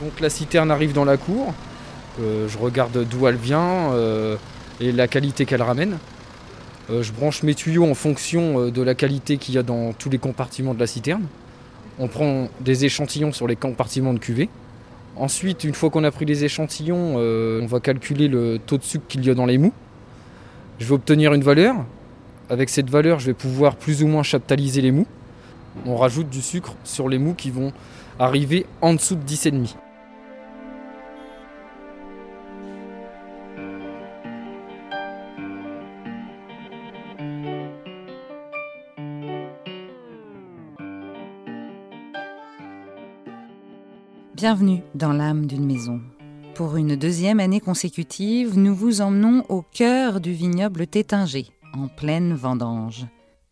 Donc la citerne arrive dans la cour, euh, je regarde d'où elle vient euh, et la qualité qu'elle ramène. Euh, je branche mes tuyaux en fonction de la qualité qu'il y a dans tous les compartiments de la citerne. On prend des échantillons sur les compartiments de cuvée. Ensuite, une fois qu'on a pris les échantillons, on va calculer le taux de sucre qu'il y a dans les mous. Je vais obtenir une valeur. Avec cette valeur, je vais pouvoir plus ou moins chaptaliser les mous. On rajoute du sucre sur les mous qui vont arriver en dessous de 10,5. Bienvenue dans l'âme d'une maison. Pour une deuxième année consécutive, nous vous emmenons au cœur du vignoble Tétinger, en pleine vendange.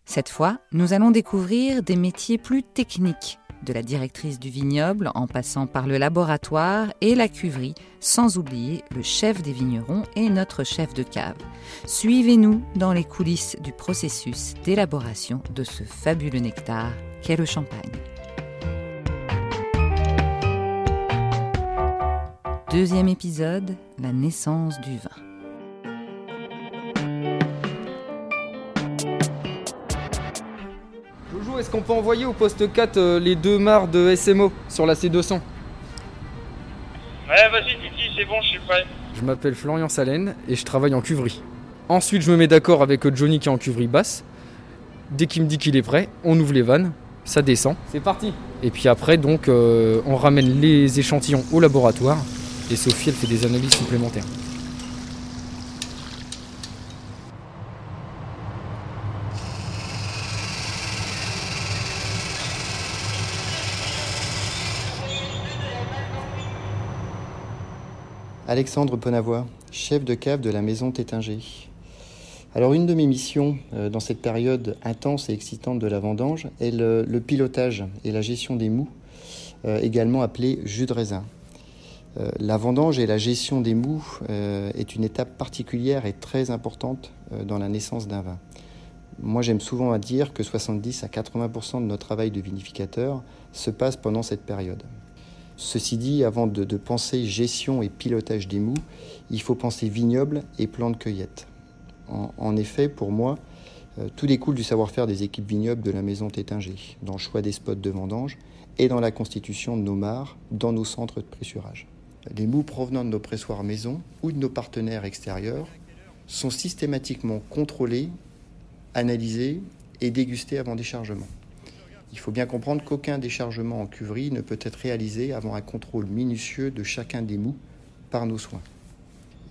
Cette fois, nous allons découvrir des métiers plus techniques, de la directrice du vignoble en passant par le laboratoire et la cuverie, sans oublier le chef des vignerons et notre chef de cave. Suivez-nous dans les coulisses du processus d'élaboration de ce fabuleux nectar qu'est le champagne. Deuxième épisode, la naissance du vin. Joujou, est-ce qu'on peut envoyer au poste 4 euh, les deux mares de SMO sur la C200 Ouais, vas-y, Titi, c'est bon, je suis prêt. Je m'appelle Florian Salène et je travaille en cuverie. Ensuite, je me mets d'accord avec Johnny qui est en cuverie basse. Dès qu'il me dit qu'il est prêt, on ouvre les vannes, ça descend. C'est parti Et puis après, donc, euh, on ramène les échantillons au laboratoire et Sophie, elle fait des analyses supplémentaires. Alexandre Ponavoy, chef de cave de la maison Tétinger. Alors une de mes missions euh, dans cette période intense et excitante de la vendange est le, pilotage et la gestion des mous, euh, également appelé jus de raisin. Euh, la vendange et la gestion des mous euh, est une étape particulière et très importante euh, dans la naissance d'un vin. Moi, j'aime souvent à dire que 70 à 80% de notre travail de vinificateur se passe pendant cette période. Ceci dit, avant de, penser gestion et pilotage des mous, il faut penser vignoble et plan de cueillette. En, effet, pour moi, tout découle du savoir-faire des équipes vignobles de la maison Tétinger, dans le choix des spots de vendange et dans la constitution de nos mares dans nos centres de pressurage. Les mous provenant de nos pressoirs maison ou de nos partenaires extérieurs sont systématiquement contrôlés, analysés et dégustés avant déchargement. Il faut bien comprendre qu'aucun déchargement en cuverie ne peut être réalisé avant un contrôle minutieux de chacun des mous par nos soins.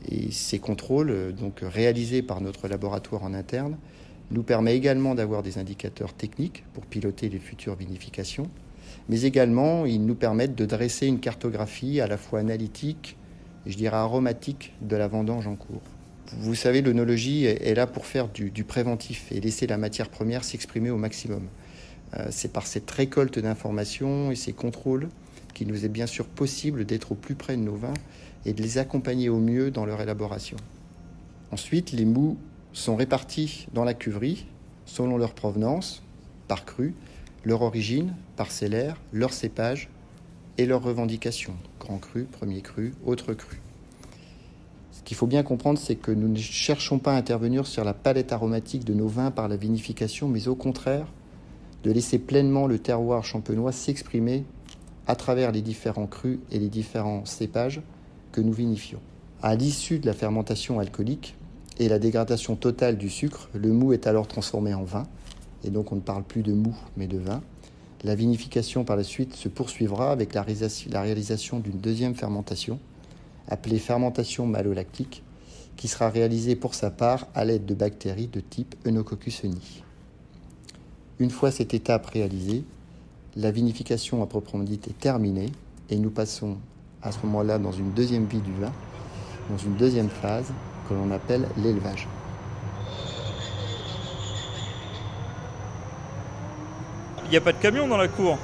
Et ces contrôles, donc réalisés par notre laboratoire en interne, nous permet également d'avoir des indicateurs techniques pour piloter les futures vinifications, mais également ils nous permettent de dresser une cartographie à la fois analytique et je dirais aromatique de la vendange en cours. Vous savez, l'œnologie est là pour faire du, du, préventif et laisser la matière première s'exprimer au maximum. Euh, C'est par cette récolte d'informations et ces contrôles qu'il nous est bien sûr possible d'être au plus près de nos vins et de les accompagner au mieux dans leur élaboration. Ensuite, les mous sont répartis dans la cuverie selon leur provenance, par cru, leur origine parcellaire, leur cépage et leurs revendications, grand cru, premier cru, autre cru. Ce qu'il faut bien comprendre, c'est que nous ne cherchons pas à intervenir sur la palette aromatique de nos vins par la vinification, mais au contraire, de laisser pleinement le terroir champenois s'exprimer à travers les différents crus et les différents cépages que nous vinifions. À l'issue de la fermentation alcoolique et la dégradation totale du sucre, le mou est alors transformé en vin, et donc on ne parle plus de mou mais de vin. La vinification par la suite se poursuivra avec la réalisation d'une deuxième fermentation, appelée fermentation malolactique, qui sera réalisée pour sa part à l'aide de bactéries de type Eunococcus honi. Une fois cette étape réalisée, la vinification à proprement dit est terminée et nous passons à ce moment-là dans une deuxième vie du vin, dans une deuxième phase que l'on appelle l'élevage. Il n'y a pas de camion dans la cour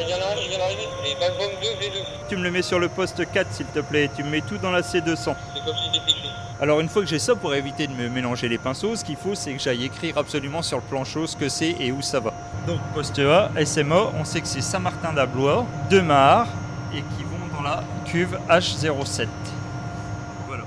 Il y en a un qui vient d'arriver, et Malbom 2, V2. Tu me le mets sur le poste 4 s'il te plaît, tu me mets tout dans la C200. C'est comme si c'était. Alors une fois que j'ai ça, pour éviter de me mélanger les pinceaux, ce qu'il faut c'est que j'aille écrire absolument sur le planchot ce que c'est et où ça va. Donc poste A, SMO, on sait que c'est Saint-Martin d'Ablois, deux mares, et qui vont dans la cuve H07.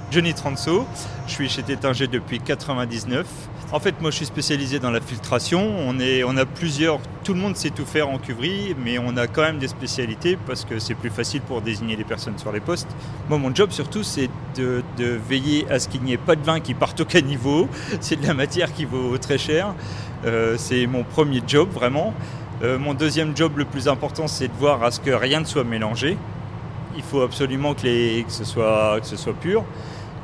Johnny Transo, je suis chez Tétinger depuis 99. En fait, moi, je suis spécialisé dans la filtration. On, est, on a plusieurs. Tout le monde sait tout faire en cuverie, mais on a quand même des spécialités parce que c'est plus facile pour désigner les personnes sur les postes. Moi, mon job surtout, c'est de, veiller à ce qu'il n'y ait pas de vin qui parte au caniveau. C'est de la matière qui vaut très cher. Euh, c'est mon premier job vraiment. Euh, mon deuxième job le plus important, c'est de voir à ce que rien ne soit mélangé. Il faut absolument que, les, que, que ce soit pur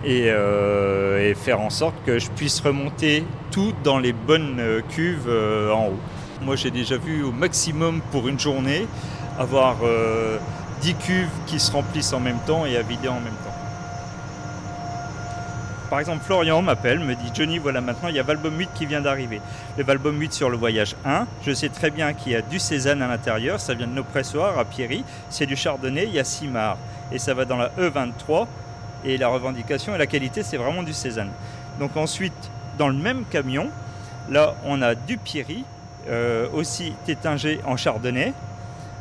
et, euh, et, faire en sorte que je puisse remonter tout dans les bonnes euh, cuves euh, en haut. Moi, j'ai déjà vu au maximum pour une journée avoir euh, 10 cuves qui se remplissent en même temps et à vider en même temps. Par exemple, Florian m'appelle, me dit Johnny, voilà maintenant, il y a Valbom 8 qui vient d'arriver. Le Valbom 8 sur le voyage 1, je sais très bien qu'il y a du Cézanne à l'intérieur, ça vient de nos pressoirs à Pierry, c'est du Chardonnay, il y a Simard. Et ça va dans la E23, et la revendication et la qualité, c'est vraiment du Cézanne. Donc ensuite, dans le même camion, là, on a du Pierry, euh, aussi tétingé en Chardonnay,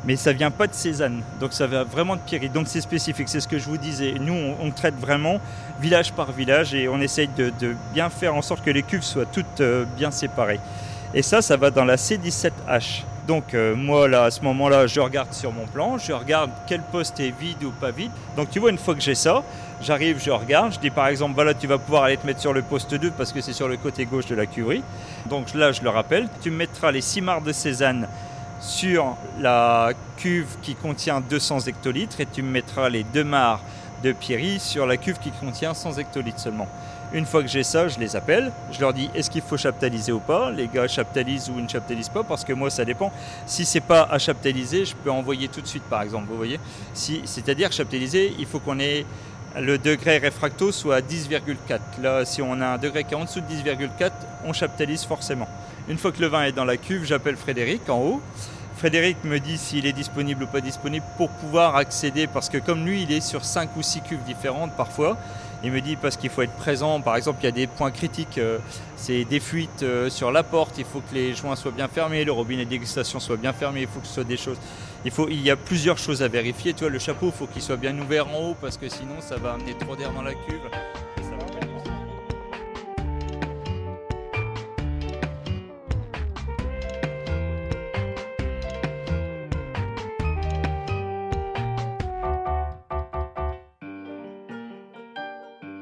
mais ça vient pas de Cézanne, donc ça vient vraiment de Pierry. Donc c'est spécifique, c'est ce que je vous disais. Nous, on, traite vraiment village par village et on essaye de, de, bien faire en sorte que les cuves soient toutes euh, bien séparées. Et ça, ça va dans la C17H. Donc euh, moi là à ce moment-là je regarde sur mon plan, je regarde quel poste est vide ou pas vide. Donc tu vois une fois que j'ai ça, j'arrive, je regarde, je dis par exemple voilà tu vas pouvoir aller te mettre sur le poste 2 parce que c'est sur le côté gauche de la cuverie. Donc là je le rappelle, tu me mettras les 6 mares de Cézanne sur la cuve qui contient 200 hectolitres et tu me mettras les deux mares de Pierry sur la cuve qui contient 100 hectolitres seulement. Une fois que j'ai ça, je les appelle, je leur dis est-ce qu'il faut chaptaliser ou pas? Les gars chaptalisent ou ne chaptalisent pas parce que moi ça dépend. Si c'est pas à chaptaliser, je peux envoyer tout de suite par exemple, vous voyez si, C'est-à-dire chaptaliser, il faut qu'on ait le degré réfracto soit à 10,4. Là, si on a un degré qui est en dessous de 10,4, on chaptalise forcément. Une fois que le vin est dans la cuve, j'appelle Frédéric en haut. Frédéric me dit s'il est disponible ou pas disponible pour pouvoir accéder, parce que comme lui, il est sur 5 ou 6 cuves différentes parfois, il me dit parce qu'il faut être présent, par exemple, il y a des points critiques, euh, c'est des fuites euh, sur la porte, il faut que les joints soient bien fermés, le robinet de dégustation soit bien fermé, il faut que ce soit des choses. Il, y a plusieurs choses à vérifier. Tu vois, le chapeau, il faut qu'il soit bien ouvert en haut parce que sinon, ça va amener trop d'air dans la cuve.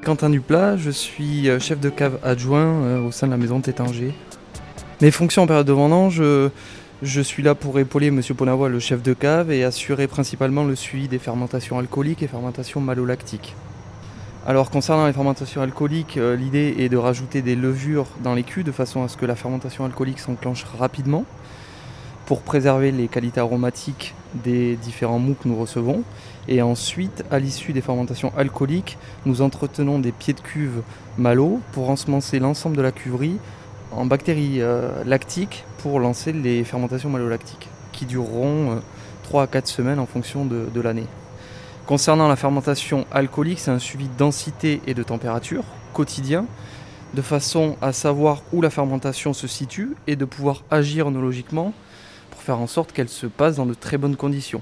Quentin Duplat, je suis euh, chef de cave adjoint euh, au sein de la maison Tétanger. Mes fonctions en période de vendange, euh, je suis là pour épauler M. Ponavois, le chef de cave, et assurer principalement le suivi des fermentations alcooliques et fermentations malolactiques. Alors concernant les fermentations alcooliques, l'idée est de rajouter des levures dans les cuves de façon à ce que la fermentation alcoolique s'enclenche rapidement pour préserver les qualités aromatiques des différents mous que nous recevons. Et ensuite, à l'issue des fermentations alcooliques, nous entretenons des pieds de cuve malo pour ensemencer l'ensemble de la cuverie en bactéries euh, lactiques pour lancer les fermentations malolactiques qui dureront euh, 3 à 4 semaines en fonction de, de l'année. Concernant la fermentation alcoolique, c'est un suivi de densité et de température quotidien de façon à savoir où la fermentation se situe et de pouvoir agir onologiquement pour faire en sorte qu'elle se passe dans de très bonnes conditions.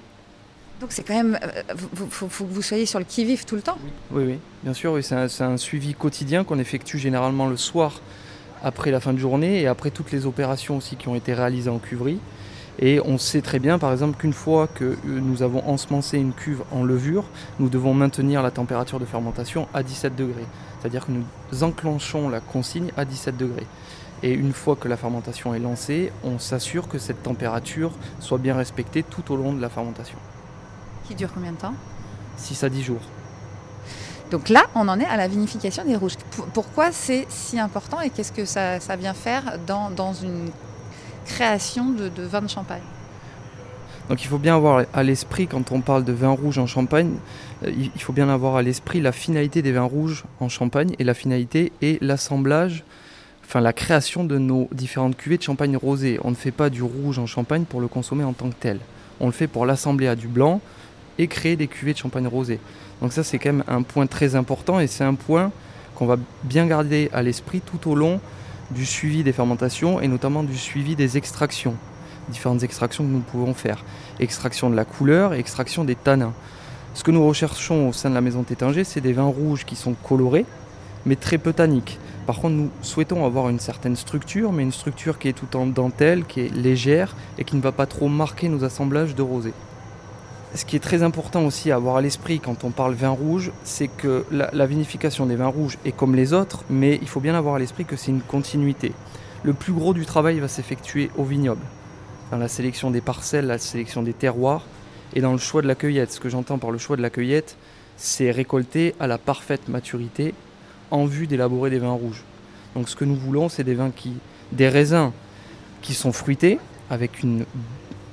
Donc c'est quand même, il faut, faut, que vous soyez sur le qui-vive tout le temps. Oui, oui, bien sûr, oui, c'est un, un, suivi quotidien qu'on effectue généralement le soir après la fin de journée et après toutes les opérations aussi qui ont été réalisées en cuverie. Et on sait très bien, par exemple, qu'une fois que nous avons ensemencé une cuve en levure, nous devons maintenir la température de fermentation à 17 degrés. C'est-à-dire que nous enclenchons la consigne à 17 degrés. Et une fois que la fermentation est lancée, on s'assure que cette température soit bien respectée tout au long de la fermentation. Qui dure combien de temps 6 à 10 jours. Donc là, on en est à la vinification des rouges. Pourquoi c'est si important et qu'est-ce que ça, ça, vient faire dans, dans une création de, de vin de champagne? Donc il faut bien avoir à l'esprit, quand on parle de vin rouge en Champagne, il faut bien avoir à l'esprit la finalité des vins rouges en Champagne. Et la finalité est l'assemblage, enfin la création de nos différentes cuvées de champagne rosé. On ne fait pas du rouge en Champagne pour le consommer en tant que tel. On le fait pour l'assembler à du blanc et créer des cuvées de champagne rosé. Donc ça c'est quand même un point très important et c'est un point qu'on va bien garder à l'esprit tout au long du suivi des fermentations et notamment du suivi des extractions différentes extractions que nous pouvons faire. Extraction de la couleur extraction des tanins. Ce que nous recherchons au sein de la maison Tétinger, c'est des vins rouges qui sont colorés, mais très peu tanniques. Par contre, nous souhaitons avoir une certaine structure, mais une structure qui est tout en dentelle, qui est légère et qui ne va pas trop marquer nos assemblages de rosé. Ce qui est très important aussi à avoir à l'esprit quand on parle vin rouge, c'est que la, la, vinification des vins rouges est comme les autres, mais il faut bien avoir à l'esprit que c'est une continuité. Le plus gros du travail va s'effectuer au vignoble, dans la sélection des parcelles, la sélection des terroirs et dans le choix de la cueillette. Ce que j'entends par le choix de la cueillette, c'est récolter à la parfaite maturité en vue d'élaborer des vins rouges. Donc ce que nous voulons, c'est des vins qui, des raisins qui sont fruités avec une,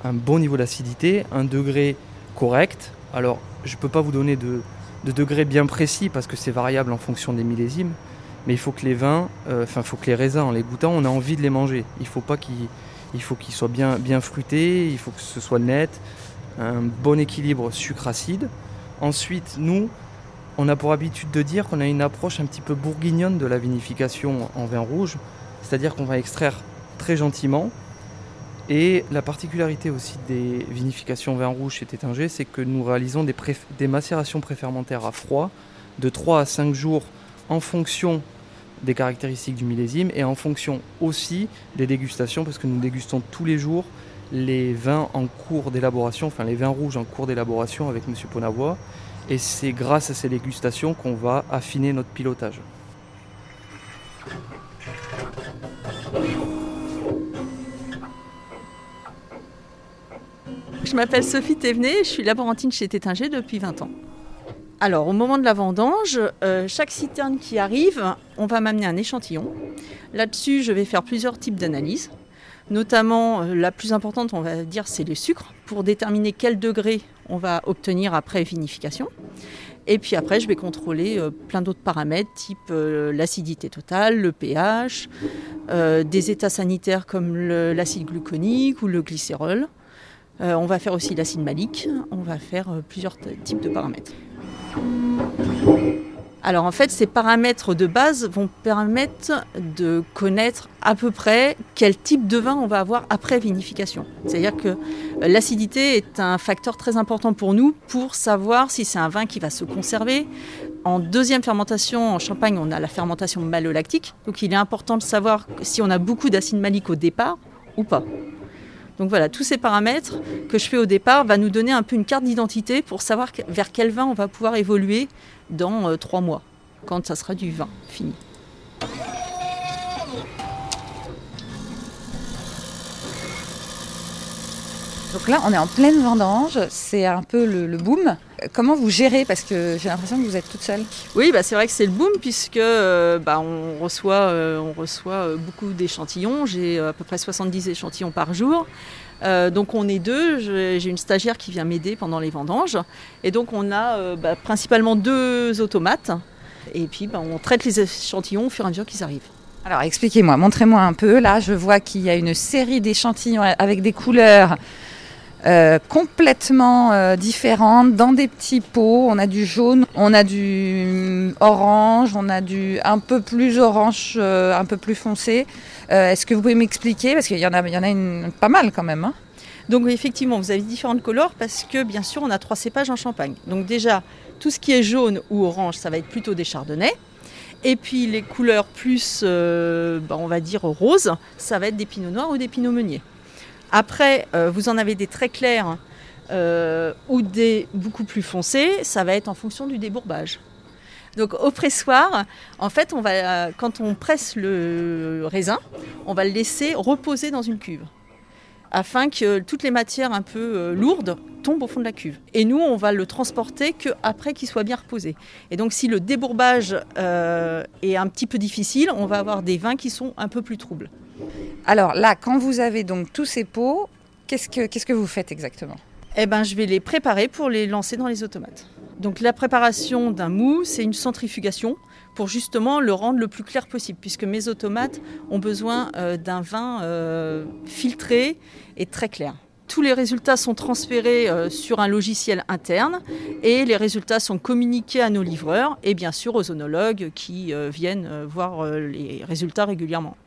un bon niveau d'acidité, un degré correct. Alors, je ne peux pas vous donner de, de degré bien précis parce que c'est variable en fonction des millésimes, mais il faut que les vins, euh, enfin, faut que les raisins, en les goûtant, on a envie de les manger. Il faut pas qu'ils, il faut qu'ils soient bien, bien fruités, il faut que ce soit net, un bon équilibre sucre-acide. Ensuite, nous, on a pour habitude de dire qu'on a une approche un petit peu bourguignonne de la vinification en vin rouge, c'est-à-dire qu'on va extraire très gentiment, et la particularité aussi des vinifications vin rouge chez Tétinger, c'est que nous réalisons des, des, macérations préfermentaires à froid de 3 à 5 jours en fonction des caractéristiques du millésime et en fonction aussi des dégustations, parce que nous dégustons tous les jours les vins en cours d'élaboration, enfin les vins rouges en cours d'élaboration avec M. Ponavois. Et c'est grâce à ces dégustations qu'on va affiner notre pilotage. Je m'appelle Sophie Thévenet, je suis laborantine chez Tétinger depuis 20 ans. Alors, au moment de la vendange, euh, chaque citerne qui arrive, on va m'amener un échantillon. Là-dessus, je vais faire plusieurs types d'analyses. Notamment, euh, la plus importante, on va dire, c'est le sucre, pour déterminer quel degré on va obtenir après vinification. Et puis après, je vais contrôler euh, plein d'autres paramètres, type euh, l'acidité totale, le pH, des états sanitaires comme l'acide gluconique ou le glycérol. On va faire aussi l'acide malique. On va faire plusieurs types de paramètres. Alors en fait, ces paramètres de base vont permettre de connaître à peu près quel type de vin on va avoir après vinification. C'est-à-dire que l'acidité est un facteur très important pour nous pour savoir si c'est un vin qui va se conserver. En deuxième fermentation, en champagne, on a la fermentation malolactique. Donc il est important de savoir si on a beaucoup d'acide malique au départ ou pas. Donc voilà, tous ces paramètres que je fais au départ va nous donner un peu une carte d'identité pour savoir vers quel vin on va pouvoir évoluer dans euh, trois mois, quand ça sera du vin fini. Donc là, on est en pleine vendange, c'est un peu le, le, boom. Comment vous gérez? Parce que j'ai l'impression que vous êtes toute seule. Oui, bah c'est vrai que c'est le boom puisque euh, bah, on reçoit, euh, on reçoit beaucoup d'échantillons. J'ai à peu près 70 échantillons par jour. Euh, donc on est deux, j'ai une stagiaire qui vient m'aider pendant les vendanges. Et donc on a euh, bah, principalement deux automates. Et puis bah, on traite les échantillons au fur et à mesure qu'ils arrivent. Alors expliquez-moi, montrez-moi un peu. Là je vois qu'il y a une série d'échantillons avec des couleurs euh, complètement différentes dans des petits pots. On a du jaune, on a du orange, on a du un peu plus orange, un peu plus foncé. Euh, Est-ce que vous pouvez m'expliquer Parce qu'il y en a, il y en a une, pas mal quand même. Hein Donc effectivement, vous avez différentes couleurs parce que bien sûr, on a trois cépages en Champagne. Donc déjà, tout ce qui est jaune ou orange, ça va être plutôt des chardonnays. Et puis les couleurs plus, euh, bah, on va dire rose, ça va être des pinots noirs ou des pinots meuniers. Après, euh, vous en avez des très clairs ou des beaucoup plus foncés, ça va être en fonction du débourbage. Donc au pressoir, en fait, on va, quand on presse le raisin, on va le laisser reposer dans une cuve afin que toutes les matières un peu euh, lourdes tombent au fond de la cuve. Et nous, on va le transporter qu'après qu'il soit bien reposé. Et donc si le débourbage euh, est un petit peu difficile, on va avoir des vins qui sont un peu plus troubles. Alors là, quand vous avez donc tous ces pots, qu'est-ce que, qu'est-ce que vous faites exactement? Eh ben, je vais les préparer pour les lancer dans les automates. Donc la préparation d'un mou, c'est une centrifugation pour justement le rendre le plus clair possible, puisque mes automates ont besoin euh, d'un vin euh, filtré et très clair. Tous les résultats sont transférés euh, sur un logiciel interne et les résultats sont communiqués à nos livreurs et bien sûr aux onologues qui viennent voir les résultats régulièrement.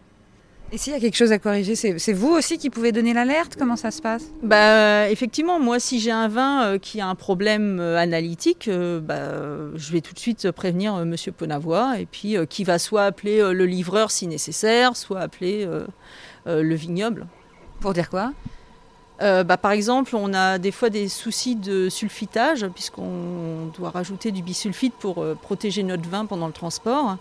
Et s'il y a quelque chose à corriger, c'est vous aussi qui pouvez donner l'alerte? Comment ça se passe? Bah, effectivement, moi, si j'ai un vin euh, qui a un problème euh, analytique, euh, bah, je vais tout de suite prévenir Monsieur Ponavois, et puis qui va soit appeler le livreur si nécessaire, soit appeler le vignoble. Pour dire quoi? Euh, bah, par exemple, on a des fois des soucis de sulfitage, puisqu'on doit rajouter du bisulfite pour euh, protéger notre vin pendant le transport.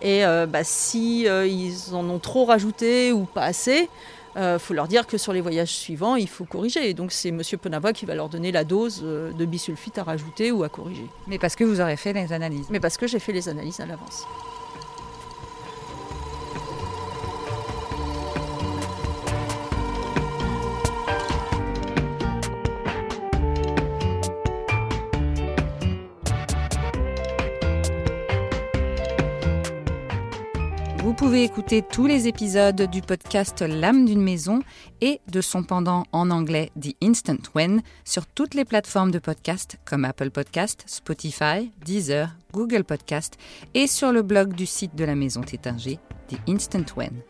Et euh, bah, si euh, ils en ont trop rajouté ou pas assez, il faut leur dire que sur les voyages suivants, il faut corriger. Et donc c'est Monsieur Ponavois qui va leur donner la dose euh, de bisulfite à rajouter ou à corriger. Mais parce que vous aurez fait les analyses. Mais parce que j'ai fait les analyses à l'avance. Pouvez écouter tous les épisodes du podcast L'âme d'une maison et de son pendant en anglais The Instant When sur toutes les plateformes de podcast comme Apple Podcast, Spotify, Deezer, Google Podcast et sur le blog du site de la maison Tétinger, The Instant When.